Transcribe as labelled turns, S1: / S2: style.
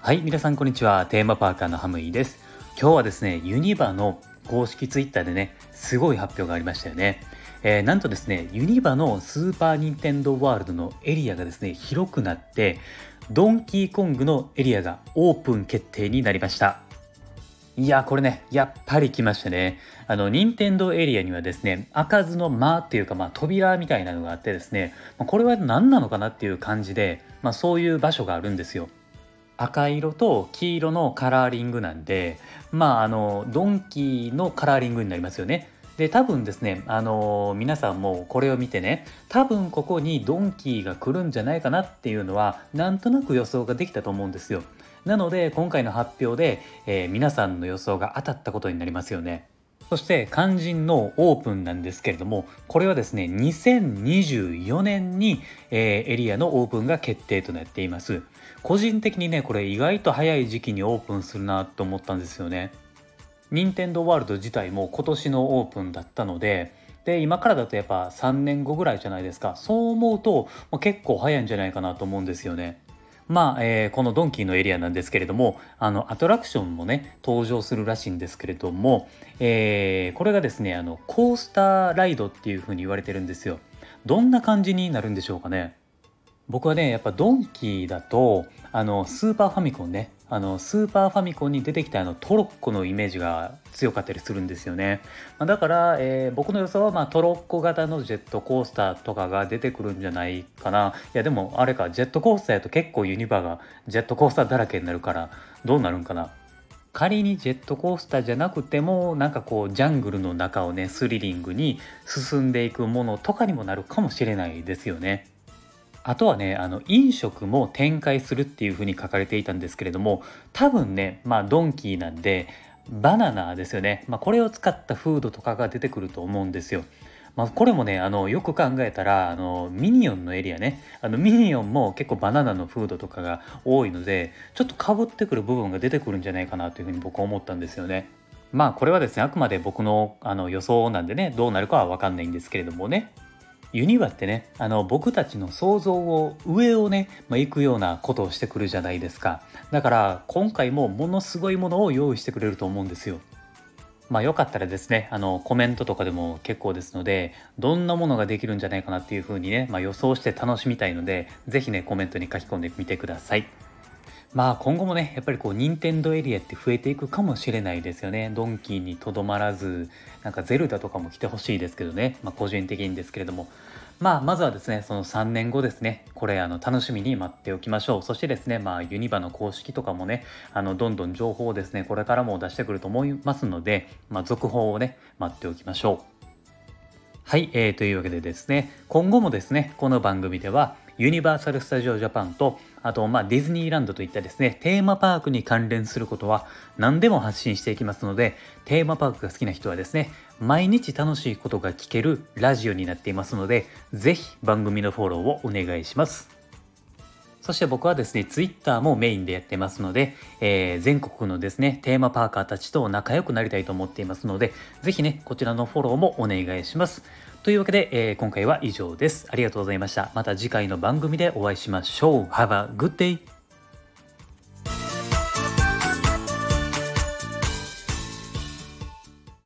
S1: はい皆さんこんにちは。テーマパーカーのハムイです。今日はですねユニバの公式ツイッターでねすごい発表がありましたよね。えー、なんとですねユニバのスーパー・ニンテンドー・ワールドのエリアがですね広くなってドンキーコングのエリアがオープン決定になりました。いやこれねやっぱり来ましたね。あの任天堂エリアにはですね開かずの間っていうかまあ扉みたいなのがあってですねまこれは何なのかなっていう感じで、まあ、そういう場所があるんですよ。赤色と黄色のカラーリングなんでまああのドンキーのカラーリングになりますよね。で多分ですねあの皆さんもこれを見てね多分ここにドンキーが来るんじゃないかなっていうのはなんとなく予想ができたと思うんですよ。なので今回の発表で、えー、皆さんの予想が当たったことになりますよね。そして肝心のオープンなんですけれどもこれはですね2024年に、えー、エリアのオープンが決定となっています。個人的にねこれ意外と早い時期にオープンするなと思ったんですよね。任天堂ワールド自体も今年のオープンだったのでで今からだとやっぱ3年後ぐらいじゃないですか。そう思うと、まあ、結構早いんじゃないかなと思うんですよね。まあ、えー、このドンキーのエリアなんですけれどもあのアトラクションもね登場するらしいんですけれども、えー、これがですねあのコースターライドっていうふうに言われてるんですよ。どんな感じになるんでしょうかね。僕はねやっぱドンキーだとあのスーパーファミコンね。あのスーパーファミコンに出てきたあのトロッコのイメージが強かったりするんですよね、まあ、だから、えー、僕の予想は、まあ、トロッコ型のジェットコースターとかが出てくるんじゃないかな。いやでもあれかジェットコースターやと結構ユニバーがジェットコースターだらけになるからどうなるんかな。仮にジェットコースターじゃなくてもなんかこうジャングルの中をねスリリングに進んでいくものとかにもなるかもしれないですよね。あとはねあの飲食も展開するっていうふうに書かれていたんですけれども多分ねまあドンキーなんでバナナですよね、まあ、これを使ったフードとかが出てくると思うんですよ。まあ、これもねあのよく考えたらあのミニオンのエリアねあのミニオンも結構バナナのフードとかが多いのでちょっとかぶってくる部分が出てくるんじゃないかなというふうに僕は思ったんですよね。まあこれはですねあくまで僕のあの予想なんでねどうなるかは分かんないんですけれどもねユニバってねあの僕たちの想像を上をね、まあ、行くようなことをしてくるじゃないですか。だから今回もものすごいものを用意してくれると思うんですよ。まあよかったらですねあのコメントとかでも結構ですのでどんなものができるんじゃないかなっていうふうにね、まあ、予想して楽しみたいので是非ねコメントに書き込んでみてください。まあ今後もねやっぱりこう任天堂エリアって増えていくかもしれないですよね。ドンキーにとどまらずなんかゼルダとかも来てほしいですけどね、まあ、個人的にですけれども。まあまずはですねその3年後ですね。これあの楽しみに待っておきましょう。そしてですねまあユニバの公式とかもねあのどんどん情報をですねこれからも出してくると思いますので、まあ、続報をね待っておきましょう。はい、えー、というわけでですね今後もですねこの番組ではユニバーサル・スタジオ・ジャパンとあと、まあ、ディズニーランドといったですね、テーマパークに関連することは何でも発信していきますので、テーマパークが好きな人はですね、毎日楽しいことが聞けるラジオになっていますので、ぜひ番組のフォローをお願いします。そして僕はですね、Twitter もメインでやってますので、えー、全国のですね、テーマパーカーたちと仲良くなりたいと思っていますので、ぜひね、こちらのフォローもお願いします。というわけで、えー、今回は以上です。ありがとうございました。また次回の番組でお会いしましょう。Have a good day!